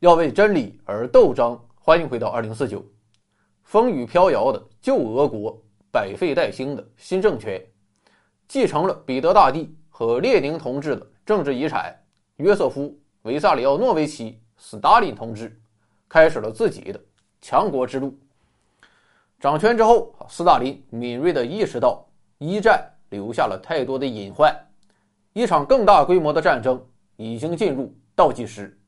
要为真理而斗争。欢迎回到二零四九，风雨飘摇的旧俄国，百废待兴的新政权，继承了彼得大帝和列宁同志的政治遗产。约瑟夫·维萨里奥诺维奇·斯大林同志开始了自己的强国之路。掌权之后，斯大林敏锐地意识到一战留下了太多的隐患，一场更大规模的战争已经进入倒计时。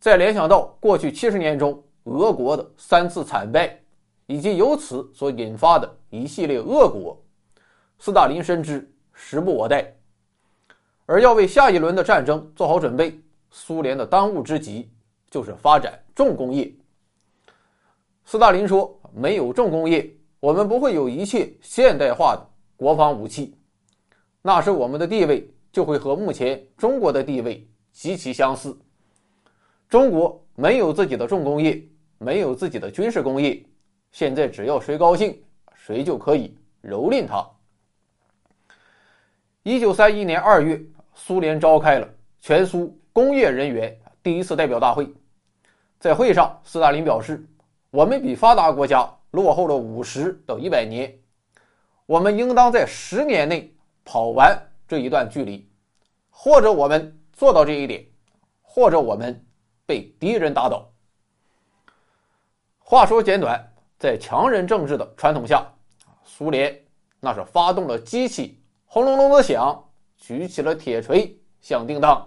再联想到过去七十年中俄国的三次惨败，以及由此所引发的一系列恶果，斯大林深知时不我待。而要为下一轮的战争做好准备，苏联的当务之急就是发展重工业。斯大林说：“没有重工业，我们不会有一切现代化的国防武器，那时我们的地位就会和目前中国的地位极其相似。”中国没有自己的重工业，没有自己的军事工业。现在只要谁高兴，谁就可以蹂躏他。一九三一年二月，苏联召开了全苏工业人员第一次代表大会。在会上，斯大林表示：“我们比发达国家落后了五十到一百年，我们应当在十年内跑完这一段距离，或者我们做到这一点，或者我们。”被敌人打倒。话说简短，在强人政治的传统下，苏联那是发动了机器，轰隆隆的响，举起了铁锤，响叮当。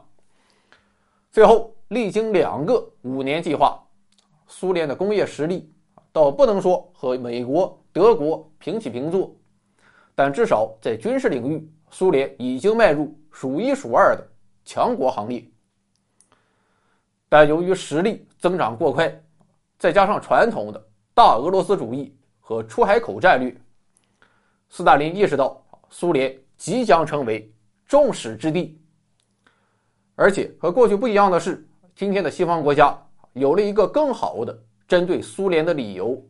最后历经两个五年计划，苏联的工业实力倒不能说和美国、德国平起平坐，但至少在军事领域，苏联已经迈入数一数二的强国行列。但由于实力增长过快，再加上传统的大俄罗斯主义和出海口战略，斯大林意识到苏联即将成为众矢之的。而且和过去不一样的是，今天的西方国家有了一个更好的针对苏联的理由，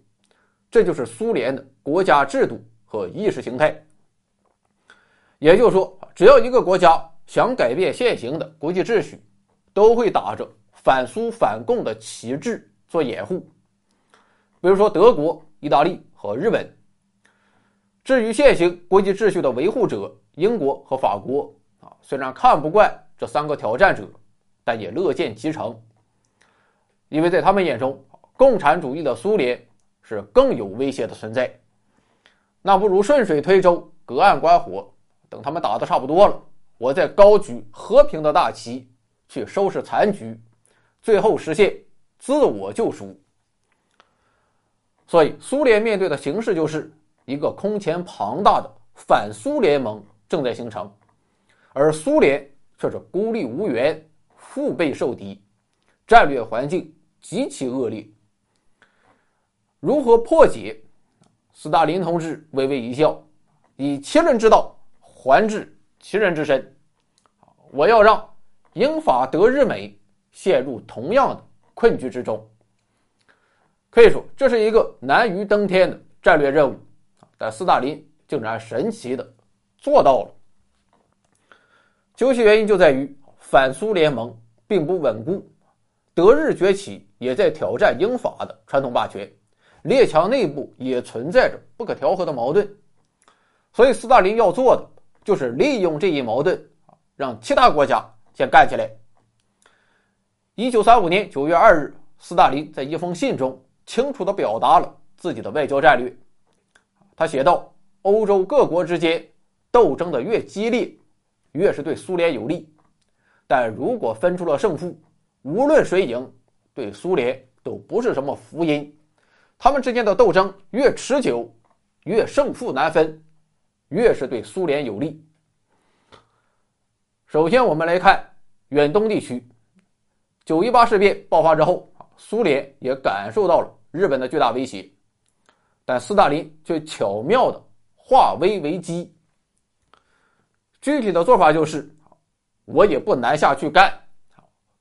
这就是苏联的国家制度和意识形态。也就是说，只要一个国家想改变现行的国际秩序，都会打着。反苏反共的旗帜做掩护，比如说德国、意大利和日本。至于现行国际秩序的维护者英国和法国啊，虽然看不惯这三个挑战者，但也乐见其成，因为在他们眼中，共产主义的苏联是更有威胁的存在。那不如顺水推舟，隔岸观火，等他们打得差不多了，我再高举和平的大旗去收拾残局。最后实现自我救赎，所以苏联面对的形势就是一个空前庞大的反苏联盟正在形成，而苏联却是孤立无援、腹背受敌，战略环境极其恶劣。如何破解？斯大林同志微微一笑，以其人之道还治其人之身。我要让英法德日美。陷入同样的困局之中，可以说这是一个难于登天的战略任务，但斯大林竟然神奇的做到了。究其原因，就在于反苏联盟并不稳固，德日崛起也在挑战英法的传统霸权，列强内部也存在着不可调和的矛盾，所以斯大林要做的就是利用这一矛盾，让其他国家先干起来。一九三五年九月二日，斯大林在一封信中清楚地表达了自己的外交战略。他写道：“欧洲各国之间斗争的越激烈，越是对苏联有利；但如果分出了胜负，无论谁赢，对苏联都不是什么福音。他们之间的斗争越持久，越胜负难分，越是对苏联有利。”首先，我们来看远东地区。九一八事变爆发之后，苏联也感受到了日本的巨大威胁，但斯大林却巧妙的化危为机。具体的做法就是，我也不南下去干，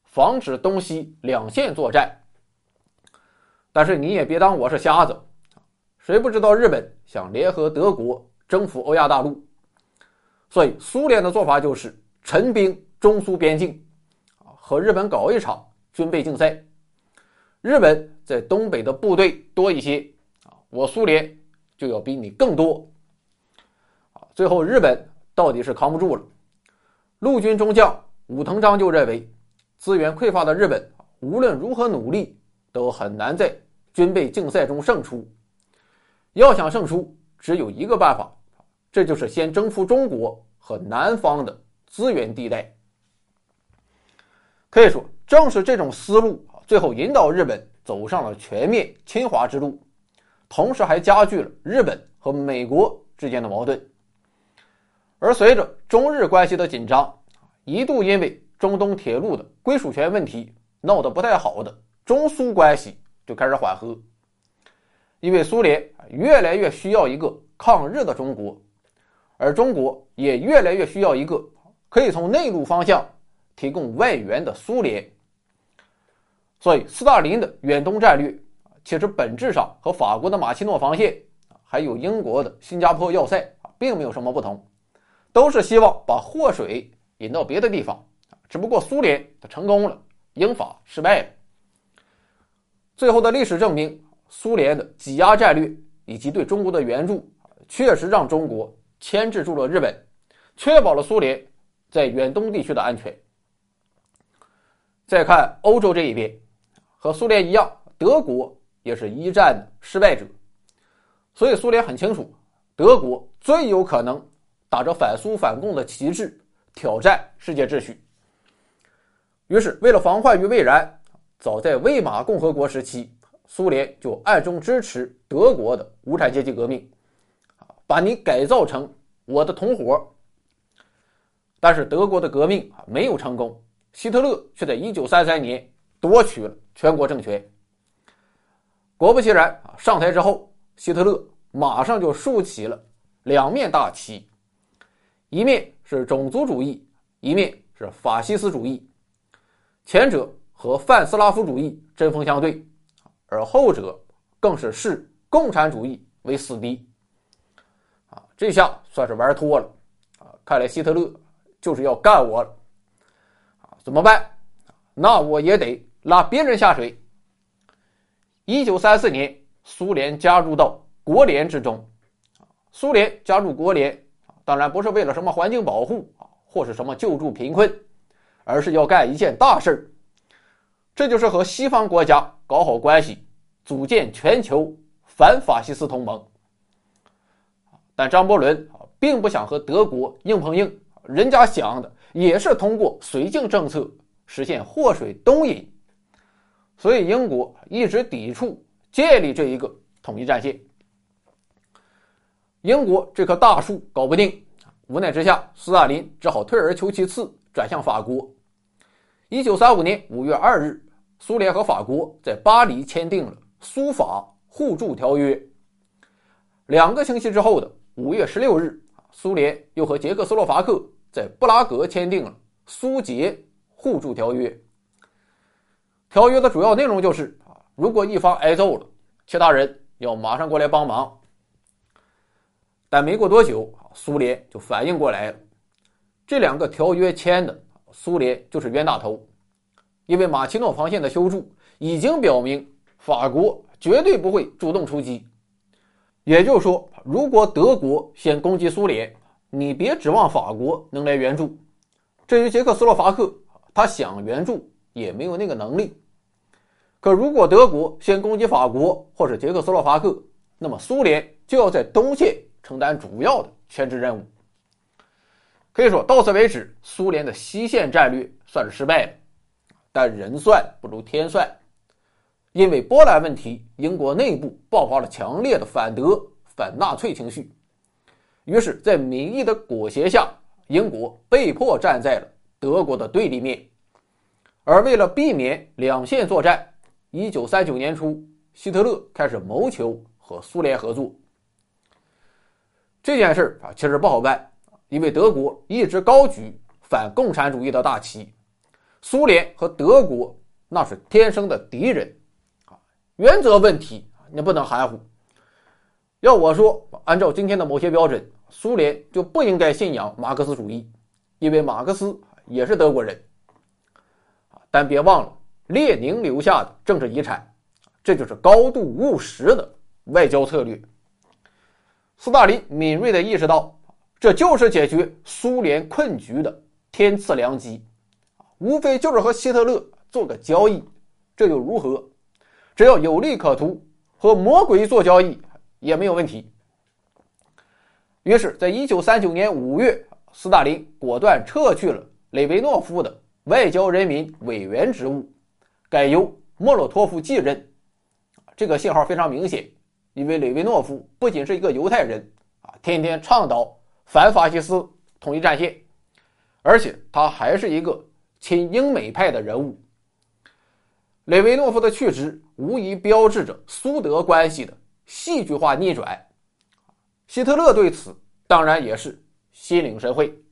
防止东西两线作战。但是你也别当我是瞎子，谁不知道日本想联合德国征服欧亚大陆？所以苏联的做法就是陈兵中苏边境。和日本搞一场军备竞赛。日本在东北的部队多一些啊，我苏联就要比你更多。最后日本到底是扛不住了。陆军中将武藤章就认为，资源匮乏的日本无论如何努力都很难在军备竞赛中胜出。要想胜出，只有一个办法，这就是先征服中国和南方的资源地带。可以说，正是这种思路。最后引导日本走上了全面侵华之路，同时还加剧了日本和美国之间的矛盾。而随着中日关系的紧张，一度因为中东铁路的归属权问题闹得不太好的中苏关系就开始缓和，因为苏联越来越需要一个抗日的中国，而中国也越来越需要一个可以从内陆方向提供外援的苏联。所以，斯大林的远东战略其实本质上和法国的马奇诺防线，还有英国的新加坡要塞，并没有什么不同，都是希望把祸水引到别的地方只不过苏联它成功了，英法失败了。最后的历史证明，苏联的挤压战略以及对中国的援助，确实让中国牵制住了日本，确保了苏联在远东地区的安全。再看欧洲这一边。和苏联一样，德国也是一战的失败者，所以苏联很清楚，德国最有可能打着反苏反共的旗帜挑战世界秩序。于是，为了防患于未然，早在魏玛共和国时期，苏联就暗中支持德国的无产阶级革命，把你改造成我的同伙。但是，德国的革命没有成功，希特勒却在1933年夺取了。全国政权，果不其然啊！上台之后，希特勒马上就竖起了两面大旗，一面是种族主义，一面是法西斯主义。前者和泛斯拉夫主义针锋相对，而后者更是视共产主义为死敌。啊，这下算是玩脱了啊！看来希特勒就是要干我了！怎么办？那我也得。拉别人下水。一九三四年，苏联加入到国联之中。苏联加入国联，当然不是为了什么环境保护，或是什么救助贫困，而是要干一件大事。这就是和西方国家搞好关系，组建全球反法西斯同盟。但张伯伦啊，并不想和德国硬碰硬，人家想的也是通过绥靖政策实现祸水东引。所以，英国一直抵触建立这一个统一战线。英国这棵大树搞不定，无奈之下，斯大林只好退而求其次，转向法国。一九三五年五月二日，苏联和法国在巴黎签订了苏法互助条约。两个星期之后的五月十六日，苏联又和捷克斯洛伐克在布拉格签订了苏捷互助条约。条约的主要内容就是啊，如果一方挨揍了，其他人要马上过来帮忙。但没过多久，苏联就反应过来了，这两个条约签的，苏联就是冤大头，因为马奇诺防线的修筑已经表明，法国绝对不会主动出击。也就是说，如果德国先攻击苏联，你别指望法国能来援助。至于捷克斯洛伐克，他想援助也没有那个能力。可如果德国先攻击法国或者捷克斯洛伐克，那么苏联就要在东线承担主要的牵制任务。可以说到此为止，苏联的西线战略算是失败了。但人算不如天算，因为波兰问题，英国内部爆发了强烈的反德、反纳粹情绪。于是，在民意的裹挟下，英国被迫站在了德国的对立面。而为了避免两线作战，一九三九年初，希特勒开始谋求和苏联合作。这件事啊，其实不好办，因为德国一直高举反共产主义的大旗，苏联和德国那是天生的敌人啊。原则问题你不能含糊。要我说，按照今天的某些标准，苏联就不应该信仰马克思主义，因为马克思也是德国人。但别忘了。列宁留下的政治遗产，这就是高度务实的外交策略。斯大林敏锐地意识到，这就是解决苏联困局的天赐良机，无非就是和希特勒做个交易，这又如何？只要有利可图，和魔鬼做交易也没有问题。于是，在一九三九年五月，斯大林果断撤去了雷维诺夫的外交人民委员职务，改由莫洛托夫继任。这个信号非常明显。因为雷维诺夫不仅是一个犹太人啊，天天倡导反法西斯统一战线，而且他还是一个亲英美派的人物。雷维诺夫的去职无疑标志着苏德关系的戏剧化逆转。希特勒对此当然也是心领神会。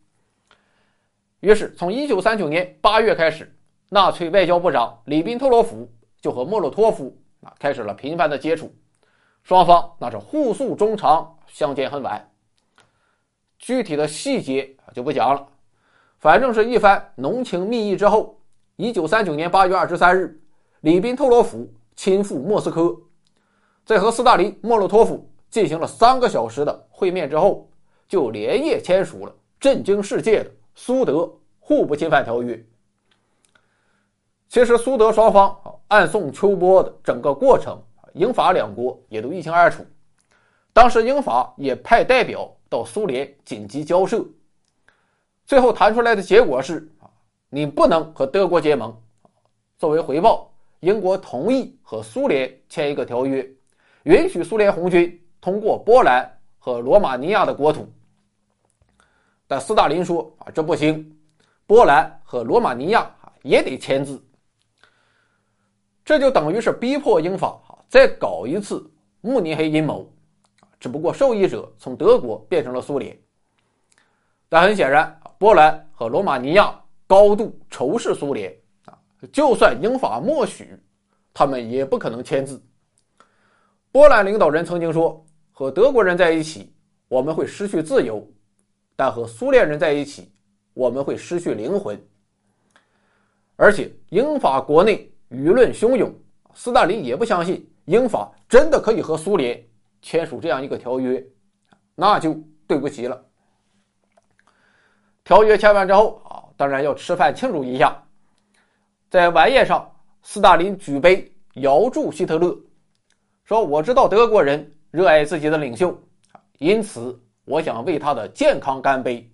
于是，从1939年8月开始，纳粹外交部长里宾特洛夫就和莫洛托夫啊开始了频繁的接触。双方那是互诉衷肠，相见恨晚。具体的细节就不讲了，反正是一番浓情蜜意之后，一九三九年八月二十三日，里宾特洛夫亲赴莫斯科，在和斯大林、莫洛托夫进行了三个小时的会面之后，就连夜签署了震惊世界的苏德互不侵犯条约。其实，苏德双方暗送秋波的整个过程。英法两国也都一清二楚，当时英法也派代表到苏联紧急交涉，最后谈出来的结果是啊，你不能和德国结盟，作为回报，英国同意和苏联签一个条约，允许苏联红军通过波兰和罗马尼亚的国土，但斯大林说啊，这不行，波兰和罗马尼亚也得签字，这就等于是逼迫英法。再搞一次慕尼黑阴谋，只不过受益者从德国变成了苏联。但很显然，波兰和罗马尼亚高度仇视苏联啊，就算英法默许，他们也不可能签字。波兰领导人曾经说：“和德国人在一起，我们会失去自由；但和苏联人在一起，我们会失去灵魂。”而且，英法国内舆论汹涌，斯大林也不相信。英法真的可以和苏联签署这样一个条约，那就对不起了。条约签完之后啊，当然要吃饭庆祝一下。在晚宴上，斯大林举杯遥祝希特勒，说：“我知道德国人热爱自己的领袖，因此我想为他的健康干杯。”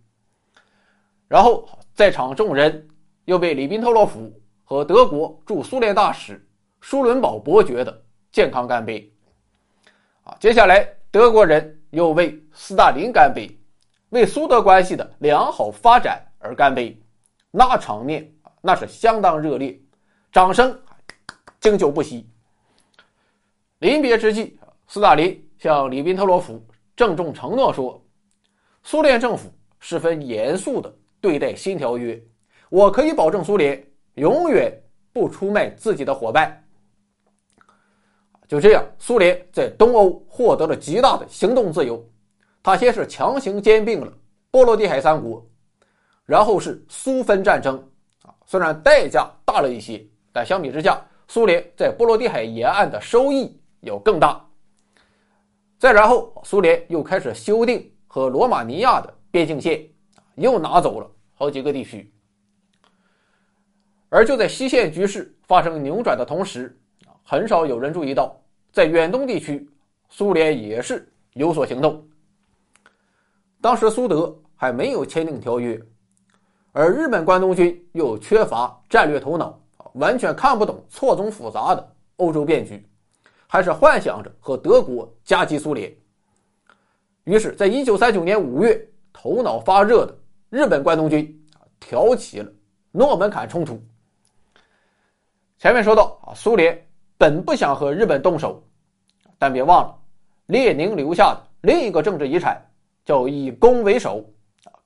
然后，在场众人又为里宾特洛甫和德国驻苏联大使舒伦堡伯爵的。健康干杯！啊，接下来德国人又为斯大林干杯，为苏德关系的良好发展而干杯，那场面那是相当热烈，掌声经久不息。临别之际，斯大林向里宾特罗夫郑重承诺说：“苏联政府十分严肃地对待新条约，我可以保证苏联永远不出卖自己的伙伴。”就这样，苏联在东欧获得了极大的行动自由。他先是强行兼并了波罗的海三国，然后是苏芬战争。啊，虽然代价大了一些，但相比之下，苏联在波罗的海沿岸的收益要更大。再然后，苏联又开始修订和罗马尼亚的边境线，又拿走了好几个地区。而就在西线局势发生扭转的同时，很少有人注意到，在远东地区，苏联也是有所行动。当时苏德还没有签订条约，而日本关东军又缺乏战略头脑，完全看不懂错综复杂的欧洲变局，还是幻想着和德国夹击苏联。于是，在一九三九年五月，头脑发热的日本关东军挑起了诺门坎冲突。前面说到啊，苏联。本不想和日本动手，但别忘了，列宁留下的另一个政治遗产叫以攻为守，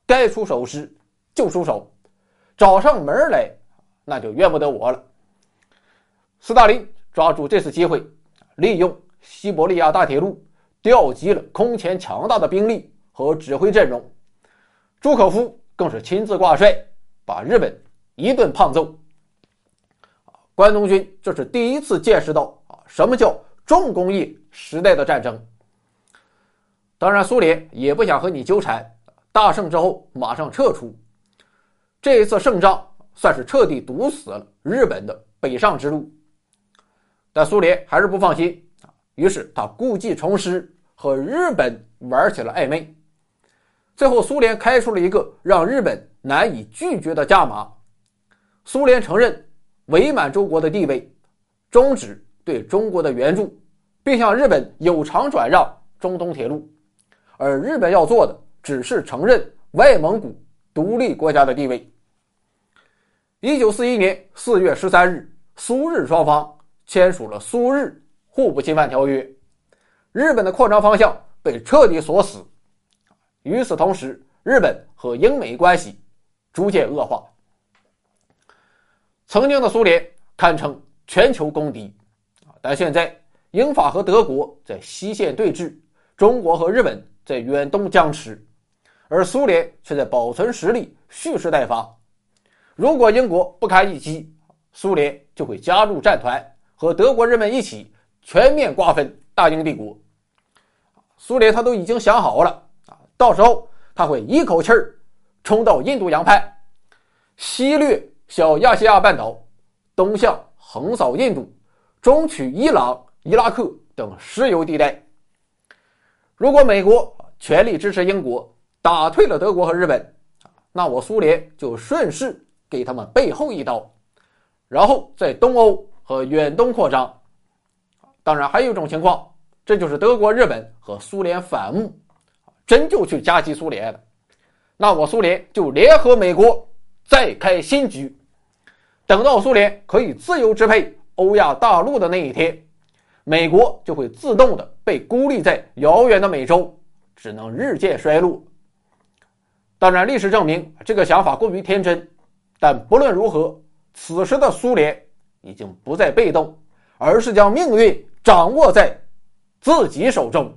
该出手时就出手，找上门来那就怨不得我了。斯大林抓住这次机会，利用西伯利亚大铁路调集了空前强大的兵力和指挥阵容，朱可夫更是亲自挂帅，把日本一顿胖揍。关东军这是第一次见识到啊什么叫重工业时代的战争。当然，苏联也不想和你纠缠，大胜之后马上撤出。这一次胜仗算是彻底堵死了日本的北上之路。但苏联还是不放心啊，于是他故技重施，和日本玩起了暧昧。最后，苏联开出了一个让日本难以拒绝的价码：苏联承认伪满洲国的地位，终止对中国的援助，并向日本有偿转让中东铁路。而日本要做的只是承认外蒙古独立国家的地位。一九四一年四月十三日，苏日双方。签署了苏日互不侵犯条约，日本的扩张方向被彻底锁死。与此同时，日本和英美关系逐渐恶化。曾经的苏联堪称全球公敌，但现在英法和德国在西线对峙，中国和日本在远东僵持，而苏联却在保存实力，蓄势待发。如果英国不堪一击，苏联就会加入战团。和德国人们一起全面瓜分大英帝国，苏联他都已经想好了啊，到时候他会一口气儿冲到印度洋畔，西掠小亚细亚半岛，东向横扫印度，中取伊朗、伊拉克等石油地带。如果美国全力支持英国，打退了德国和日本，那我苏联就顺势给他们背后一刀，然后在东欧。和远东扩张，当然还有一种情况，这就是德国、日本和苏联反目，真就去夹击苏联了，那我苏联就联合美国再开新局。等到苏联可以自由支配欧亚大陆的那一天，美国就会自动的被孤立在遥远的美洲，只能日渐衰落。当然，历史证明这个想法过于天真，但不论如何，此时的苏联。已经不再被动，而是将命运掌握在自己手中。